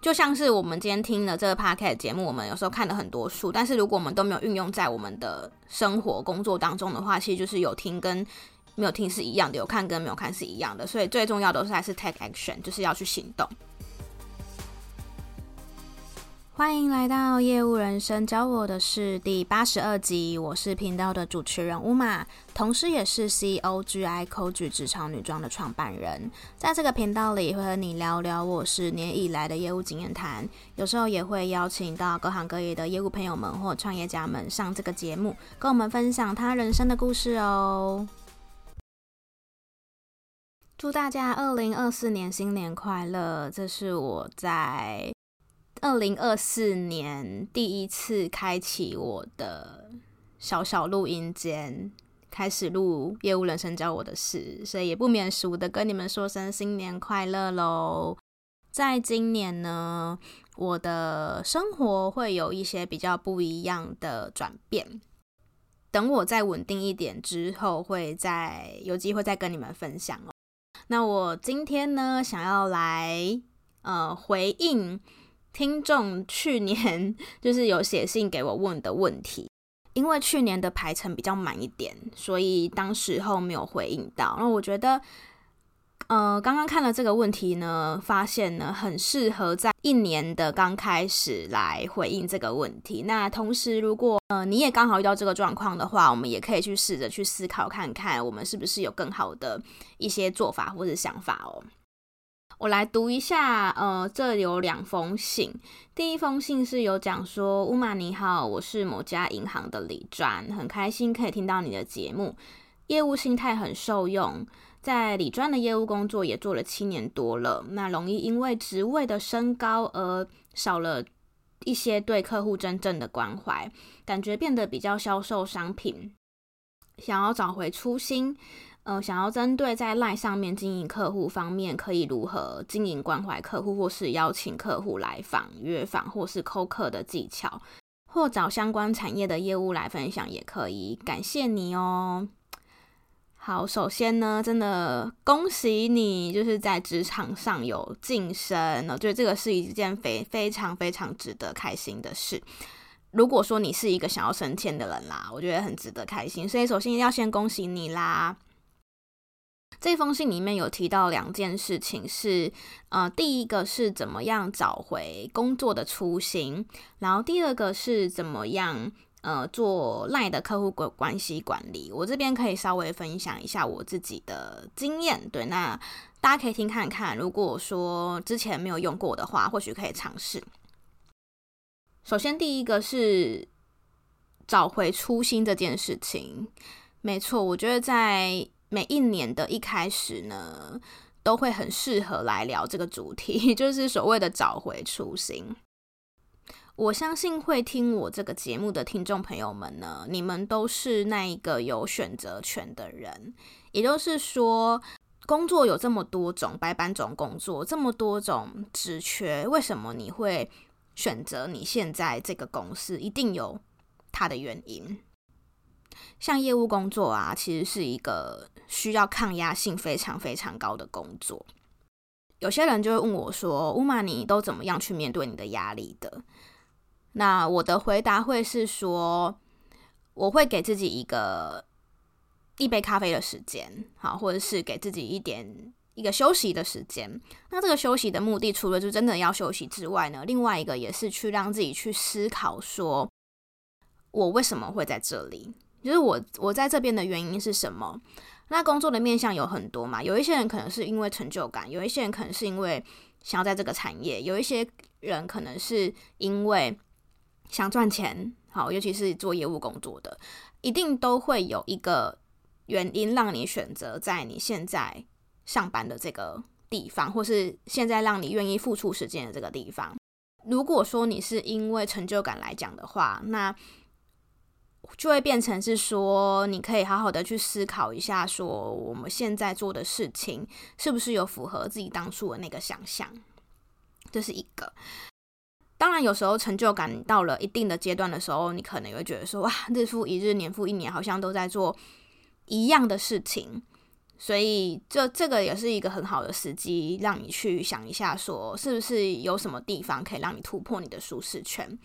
就像是我们今天听了这个 p o c a s t 节目，我们有时候看了很多书，但是如果我们都没有运用在我们的生活工作当中的话，其实就是有听跟没有听是一样的，有看跟没有看是一样的。所以最重要的是还是 take action，就是要去行动。欢迎来到业务人生教我的事第八十二集，我是频道的主持人 Uma，同时也是 COGI Coach 职场女装的创办人。在这个频道里，会和你聊聊我十年以来的业务经验谈，有时候也会邀请到各行各业的业务朋友们或创业家们上这个节目，跟我们分享他人生的故事哦。祝大家二零二四年新年快乐！这是我在。二零二四年第一次开启我的小小录音间，开始录业务人生教我的事，所以也不免俗的跟你们说声新年快乐喽。在今年呢，我的生活会有一些比较不一样的转变。等我再稳定一点之后，会再有机会再跟你们分享哦。那我今天呢，想要来呃回应。听众去年 就是有写信给我问的问题，因为去年的排程比较满一点，所以当时候没有回应到。那我觉得，呃，刚刚看了这个问题呢，发现呢很适合在一年的刚开始来回应这个问题。那同时，如果呃你也刚好遇到这个状况的话，我们也可以去试着去思考看看，我们是不是有更好的一些做法或者想法哦。我来读一下，呃，这有两封信。第一封信是有讲说乌玛你好，我是某家银行的李专，很开心可以听到你的节目，业务心态很受用，在李专的业务工作也做了七年多了，那容易因为职位的升高而少了一些对客户真正的关怀，感觉变得比较销售商品，想要找回初心。呃，想要针对在 LINE 上面经营客户方面，可以如何经营关怀客户，或是邀请客户来访、约访，或是扣客的技巧，或找相关产业的业务来分享也可以。感谢你哦。好，首先呢，真的恭喜你，就是在职场上有晋升，我觉得这个是一件非非常非常值得开心的事。如果说你是一个想要升迁的人啦，我觉得很值得开心。所以首先一定要先恭喜你啦。这封信里面有提到两件事情是，呃，第一个是怎么样找回工作的初心，然后第二个是怎么样呃做赖的客户关关系管理。我这边可以稍微分享一下我自己的经验，对，那大家可以听看看。如果说之前没有用过的话，或许可以尝试。首先，第一个是找回初心这件事情，没错，我觉得在。每一年的一开始呢，都会很适合来聊这个主题，就是所谓的找回初心。我相信会听我这个节目的听众朋友们呢，你们都是那一个有选择权的人。也就是说，工作有这么多种，百百种工作，这么多种职缺，为什么你会选择你现在这个公司？一定有它的原因。像业务工作啊，其实是一个需要抗压性非常非常高的工作。有些人就会问我说乌玛你都怎么样去面对你的压力的？”那我的回答会是说，我会给自己一个一杯咖啡的时间，好，或者是给自己一点一个休息的时间。那这个休息的目的，除了就真的要休息之外呢，另外一个也是去让自己去思考，说我为什么会在这里。就是我我在这边的原因是什么？那工作的面向有很多嘛，有一些人可能是因为成就感，有一些人可能是因为想要在这个产业，有一些人可能是因为想赚钱。好，尤其是做业务工作的，一定都会有一个原因让你选择在你现在上班的这个地方，或是现在让你愿意付出时间的这个地方。如果说你是因为成就感来讲的话，那就会变成是说，你可以好好的去思考一下，说我们现在做的事情是不是有符合自己当初的那个想象，这是一个。当然，有时候成就感到了一定的阶段的时候，你可能会觉得说，哇，日复一日，年复一年，好像都在做一样的事情，所以这这个也是一个很好的时机，让你去想一下，说是不是有什么地方可以让你突破你的舒适圈。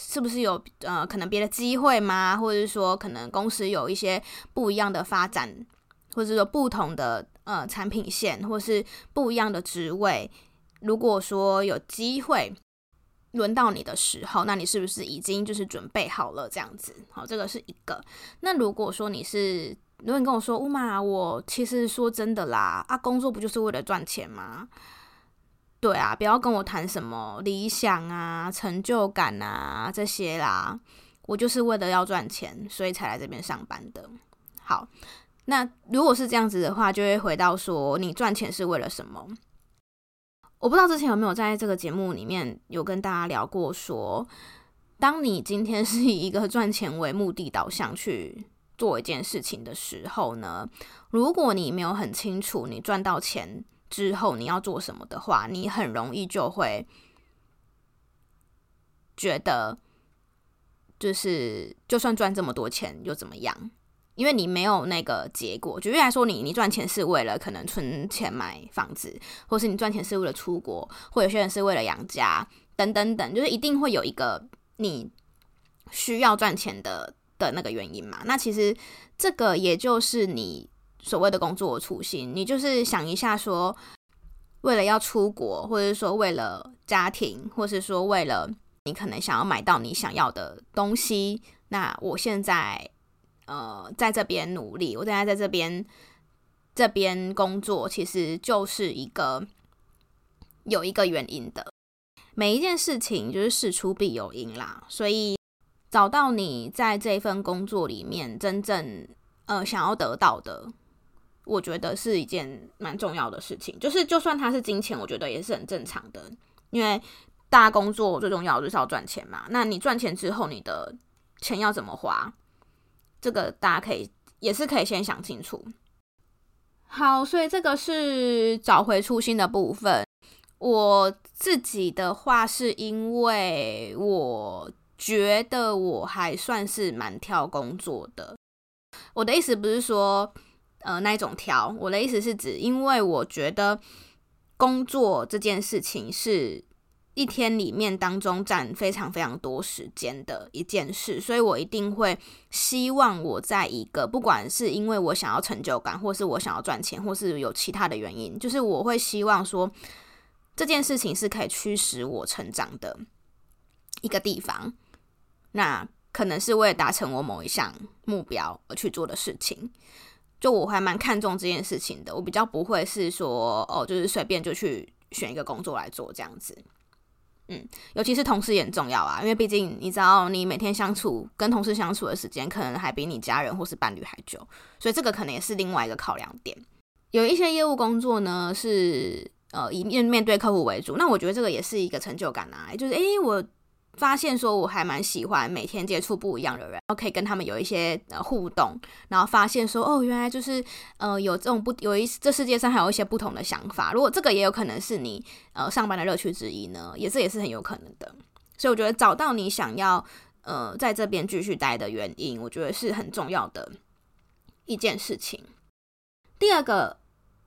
是不是有呃可能别的机会吗？或者是说可能公司有一些不一样的发展，或者说不同的呃产品线，或是不一样的职位？如果说有机会轮到你的时候，那你是不是已经就是准备好了这样子？好，这个是一个。那如果说你是，如果你跟我说乌玛，我其实说真的啦，啊，工作不就是为了赚钱吗？对啊，不要跟我谈什么理想啊、成就感啊这些啦。我就是为了要赚钱，所以才来这边上班的。好，那如果是这样子的话，就会回到说，你赚钱是为了什么？我不知道之前有没有在这个节目里面有跟大家聊过说，当你今天是以一个赚钱为目的导向去做一件事情的时候呢，如果你没有很清楚你赚到钱。之后你要做什么的话，你很容易就会觉得，就是就算赚这么多钱又怎么样？因为你没有那个结果。举例来说，你你赚钱是为了可能存钱买房子，或是你赚钱是为了出国，或有些人是为了养家，等等等，就是一定会有一个你需要赚钱的的那个原因嘛。那其实这个也就是你。所谓的工作初心，你就是想一下，说为了要出国，或者说为了家庭，或是说为了你可能想要买到你想要的东西，那我现在呃在这边努力，我现在在这边这边工作，其实就是一个有一个原因的。每一件事情就是事出必有因啦，所以找到你在这份工作里面真正呃想要得到的。我觉得是一件蛮重要的事情，就是就算它是金钱，我觉得也是很正常的，因为大家工作最重要就是要赚钱嘛。那你赚钱之后，你的钱要怎么花？这个大家可以也是可以先想清楚。好，所以这个是找回初心的部分。我自己的话，是因为我觉得我还算是蛮挑工作的。我的意思不是说。呃，那一种调，我的意思是指，因为我觉得工作这件事情是一天里面当中占非常非常多时间的一件事，所以我一定会希望我在一个不管是因为我想要成就感，或是我想要赚钱，或是有其他的原因，就是我会希望说这件事情是可以驱使我成长的一个地方。那可能是为了达成我某一项目标而去做的事情。就我还蛮看重这件事情的，我比较不会是说哦，就是随便就去选一个工作来做这样子，嗯，尤其是同事也很重要啊，因为毕竟你知道，你每天相处跟同事相处的时间，可能还比你家人或是伴侣还久，所以这个可能也是另外一个考量点。有一些业务工作呢，是呃以面面对客户为主，那我觉得这个也是一个成就感啊，就是诶我。发现说我还蛮喜欢每天接触不一样的人，然后可以跟他们有一些呃互动，然后发现说哦，原来就是呃有这种不有一这世界上还有一些不同的想法。如果这个也有可能是你呃上班的乐趣之一呢，也是也是很有可能的。所以我觉得找到你想要呃在这边继续待的原因，我觉得是很重要的一件事情。第二个，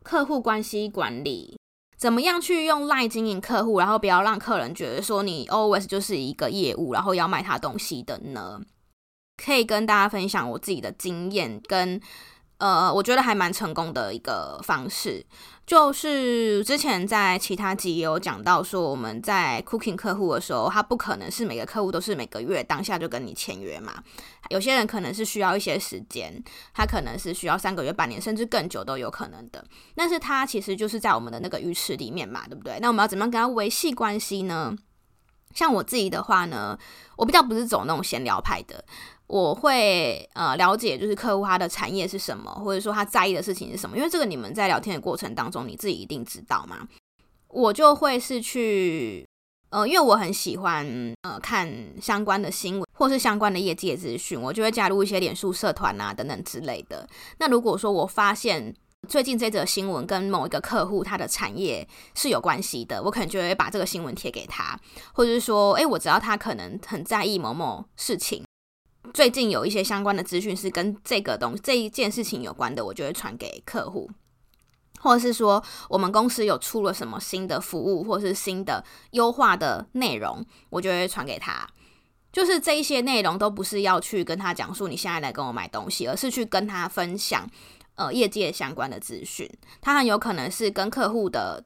客户关系管理。怎么样去用 LINE 经营客户，然后不要让客人觉得说你 always 就是一个业务，然后要卖他东西的呢？可以跟大家分享我自己的经验跟。呃，我觉得还蛮成功的一个方式，就是之前在其他集有讲到说，我们在 Cooking 客户的时候，他不可能是每个客户都是每个月当下就跟你签约嘛，有些人可能是需要一些时间，他可能是需要三个月、半年，甚至更久都有可能的。但是他其实就是在我们的那个鱼池里面嘛，对不对？那我们要怎么样跟他维系关系呢？像我自己的话呢，我比较不是走那种闲聊派的。我会呃了解，就是客户他的产业是什么，或者说他在意的事情是什么，因为这个你们在聊天的过程当中，你自己一定知道嘛。我就会是去呃，因为我很喜欢呃看相关的新闻或是相关的业界资讯，我就会加入一些脸书社团啊等等之类的。那如果说我发现最近这则新闻跟某一个客户他的产业是有关系的，我可能就会把这个新闻贴给他，或者是说，诶，我知道他可能很在意某某事情。最近有一些相关的资讯是跟这个东这一件事情有关的，我就会传给客户。或者是说我们公司有出了什么新的服务，或是新的优化的内容，我就会传给他。就是这一些内容都不是要去跟他讲述你现在来跟我买东西，而是去跟他分享呃业界相关的资讯。它很有可能是跟客户的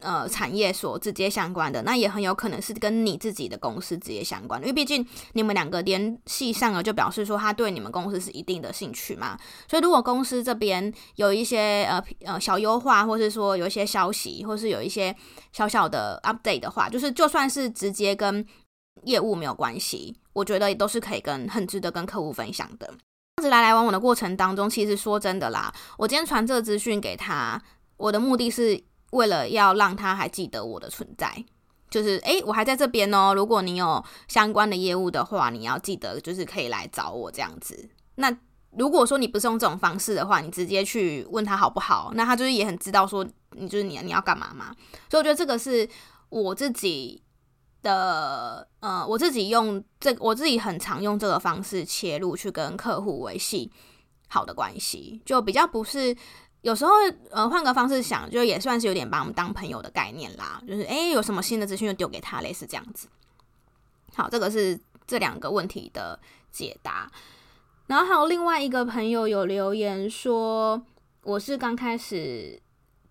呃产业所直接相关的，那也很有可能是跟你自己的公司直接相关，因为毕竟你们两个联系上了，就表示说他对你们公司是一定的兴趣嘛。所以如果公司这边有一些呃呃小优化，或是说有一些消息，或是有一些小小的 update 的话，就是就算是直接跟业务没有关系，我觉得也都是可以跟很值得跟客户分享的。这样子来来往往的过程当中，其实说真的啦，我今天传这个资讯给他，我的目的是为了要让他还记得我的存在，就是诶，我还在这边哦。如果你有相关的业务的话，你要记得就是可以来找我这样子。那如果说你不是用这种方式的话，你直接去问他好不好，那他就是也很知道说你就是你你要干嘛嘛。所以我觉得这个是我自己。的呃，我自己用这，我自己很常用这个方式切入去跟客户维系好的关系，就比较不是有时候呃换个方式想，就也算是有点把我们当朋友的概念啦。就是诶，有什么新的资讯就丢给他，类似这样子。好，这个是这两个问题的解答。然后还有另外一个朋友有留言说，我是刚开始。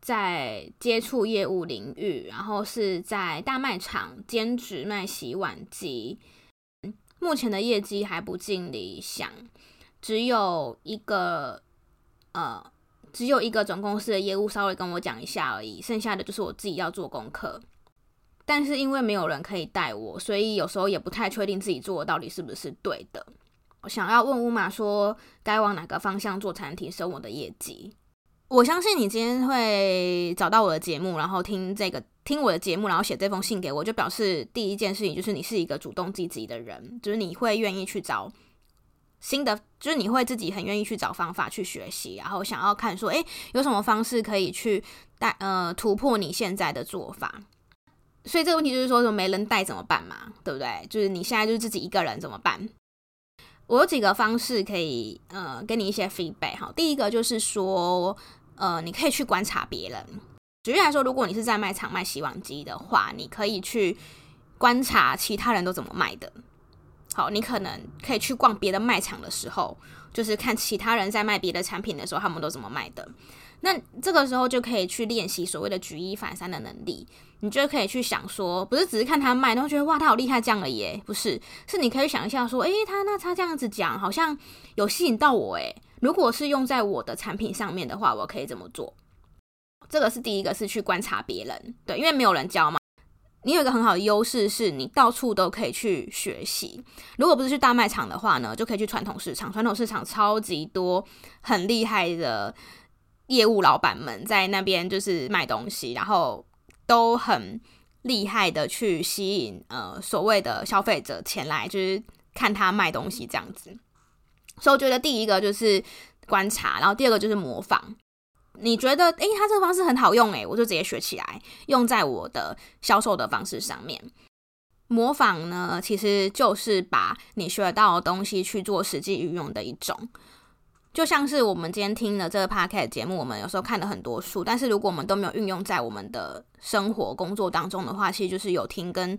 在接触业务领域，然后是在大卖场兼职卖洗碗机，目前的业绩还不尽理想，只有一个呃，只有一个总公司的业务稍微跟我讲一下而已，剩下的就是我自己要做功课。但是因为没有人可以带我，所以有时候也不太确定自己做的到底是不是对的。我想要问乌马说，该往哪个方向做才能提升我的业绩？我相信你今天会找到我的节目，然后听这个听我的节目，然后写这封信给我，就表示第一件事情就是你是一个主动积极的人，就是你会愿意去找新的，就是你会自己很愿意去找方法去学习，然后想要看说，诶，有什么方式可以去带呃突破你现在的做法。所以这个问题就是说，说没人带怎么办嘛，对不对？就是你现在就是自己一个人怎么办？我有几个方式可以呃给你一些 feedback 哈。第一个就是说。呃，你可以去观察别人。举例来说，如果你是在卖场卖洗碗机的话，你可以去观察其他人都怎么卖的。好，你可能可以去逛别的卖场的时候，就是看其他人在卖别的产品的时候，他们都怎么卖的。那这个时候就可以去练习所谓的举一反三的能力。你就可以去想说，不是只是看他卖，然后觉得哇，他好厉害这样而已？不是，是你可以想一下说，诶，他那他这样子讲，好像有吸引到我诶。如果是用在我的产品上面的话，我可以怎么做？这个是第一个，是去观察别人，对，因为没有人教嘛。你有一个很好的优势，是你到处都可以去学习。如果不是去大卖场的话呢，就可以去传统市场。传统市场超级多很厉害的业务老板们在那边就是卖东西，然后都很厉害的去吸引呃所谓的消费者前来，就是看他卖东西这样子。所以我觉得第一个就是观察，然后第二个就是模仿。你觉得，诶，他这个方式很好用，诶，我就直接学起来，用在我的销售的方式上面。模仿呢，其实就是把你学到的东西去做实际运用的一种。就像是我们今天听的这个 podcast 节目，我们有时候看了很多书，但是如果我们都没有运用在我们的生活工作当中的话，其实就是有听跟。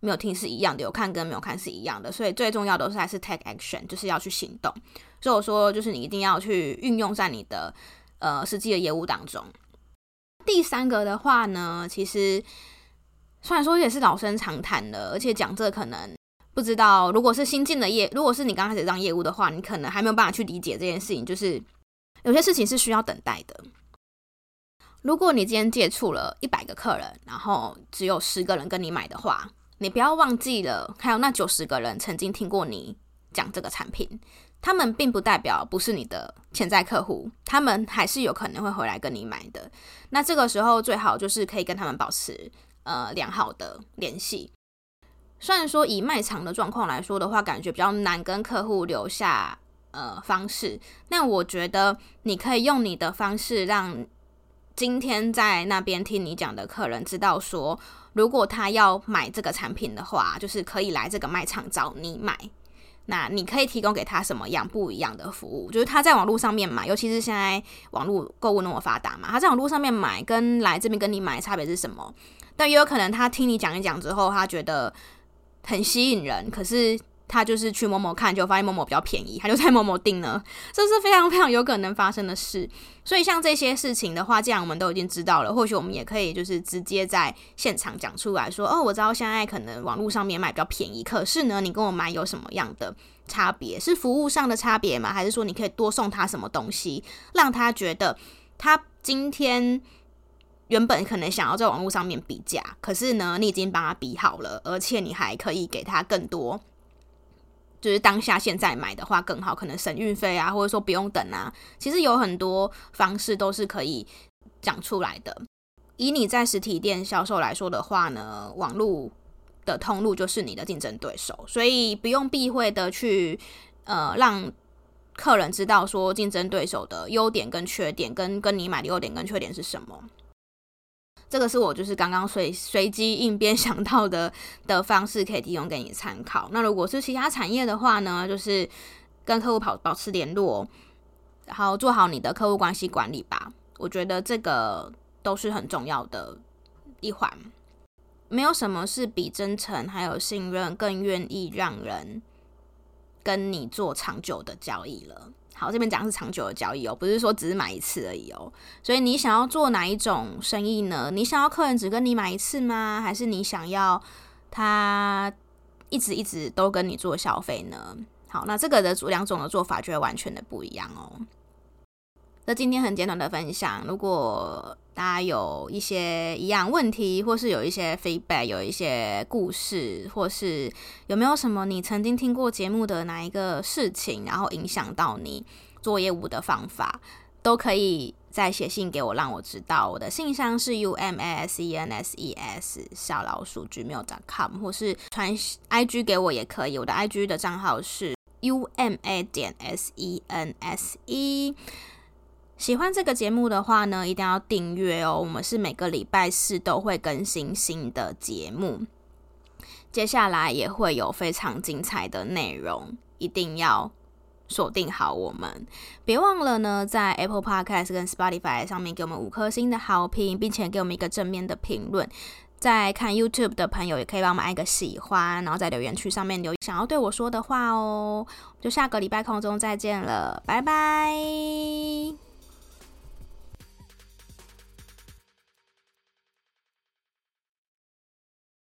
没有听是一样的，有看跟没有看是一样的，所以最重要的是还是 take action，就是要去行动。所以我说，就是你一定要去运用在你的呃实际的业务当中。第三个的话呢，其实虽然说也是老生常谈的，而且讲这可能不知道，如果是新进的业，如果是你刚开始当业务的话，你可能还没有办法去理解这件事情，就是有些事情是需要等待的。如果你今天接触了一百个客人，然后只有十个人跟你买的话，你不要忘记了，还有那九十个人曾经听过你讲这个产品，他们并不代表不是你的潜在客户，他们还是有可能会回来跟你买的。那这个时候最好就是可以跟他们保持呃良好的联系。虽然说以卖场的状况来说的话，感觉比较难跟客户留下呃方式，那我觉得你可以用你的方式让今天在那边听你讲的客人知道说。如果他要买这个产品的话，就是可以来这个卖场找你买。那你可以提供给他什么样不一样的服务？就是他在网络上面买，尤其是现在网络购物那么发达嘛，他在网络上面买跟来这边跟你买差别是什么？但也有可能他听你讲一讲之后，他觉得很吸引人，可是。他就是去某某看，就发现某某比较便宜，他就在某某订了，这是非常非常有可能发生的事。所以像这些事情的话，既然我们都已经知道了，或许我们也可以就是直接在现场讲出来说：“哦，我知道现在可能网络上面买比较便宜，可是呢，你跟我买有什么样的差别？是服务上的差别吗？还是说你可以多送他什么东西，让他觉得他今天原本可能想要在网络上面比价，可是呢，你已经帮他比好了，而且你还可以给他更多。”就是当下现在买的话更好，可能省运费啊，或者说不用等啊。其实有很多方式都是可以讲出来的。以你在实体店销售来说的话呢，网络的通路就是你的竞争对手，所以不用避讳的去呃让客人知道说竞争对手的优点跟缺点，跟跟你买的优点跟缺点是什么。这个是我就是刚刚随随机应变想到的的方式，可以提供给你参考。那如果是其他产业的话呢，就是跟客户保保持联络，然后做好你的客户关系管理吧。我觉得这个都是很重要的一环。没有什么是比真诚还有信任更愿意让人跟你做长久的交易了。好，这边讲是长久的交易哦，不是说只是买一次而已哦。所以你想要做哪一种生意呢？你想要客人只跟你买一次吗？还是你想要他一直一直都跟你做消费呢？好，那这个的主两种的做法就会完全的不一样哦。今天很简短的分享，如果大家有一些一样问题，或是有一些 feedback，有一些故事，或是有没有什么你曾经听过节目的哪一个事情，然后影响到你做业务的方法，都可以再写信给我，让我知道。我的信箱是 u m a s e n s e s 小老鼠 gmail.com，或是传 IG 给我也可以。我的 IG 的账号是 u m a 点 s e n s e。喜欢这个节目的话呢，一定要订阅哦。我们是每个礼拜四都会更新新的节目，接下来也会有非常精彩的内容，一定要锁定好我们。别忘了呢，在 Apple Podcast 跟 Spotify 上面给我们五颗星的好评，并且给我们一个正面的评论。在看 YouTube 的朋友也可以帮我们按个喜欢，然后在留言区上面留想要对我说的话哦。就下个礼拜空中再见了，拜拜。